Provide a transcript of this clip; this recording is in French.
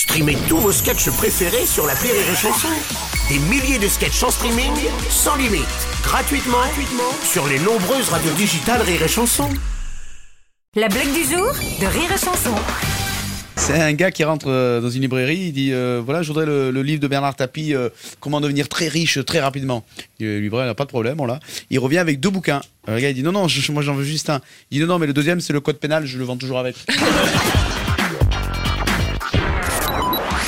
Streamez tous vos sketchs préférés sur la Rire et Chanson. Des milliers de sketchs en streaming, sans limite, gratuitement, gratuitement sur les nombreuses radios digitales Rire et Chanson. La blague du jour de Rire et Chanson. C'est un gars qui rentre euh, dans une librairie, il dit euh, voilà, je voudrais le, le livre de Bernard Tapie, euh, comment devenir très riche très rapidement. Le libraire n'a pas de problème, on l'a. Il revient avec deux bouquins. Alors, le gars il dit non non, je- moi j'en veux juste un. Il dit non non, mais le deuxième c'est le code pénal, je le vends toujours avec.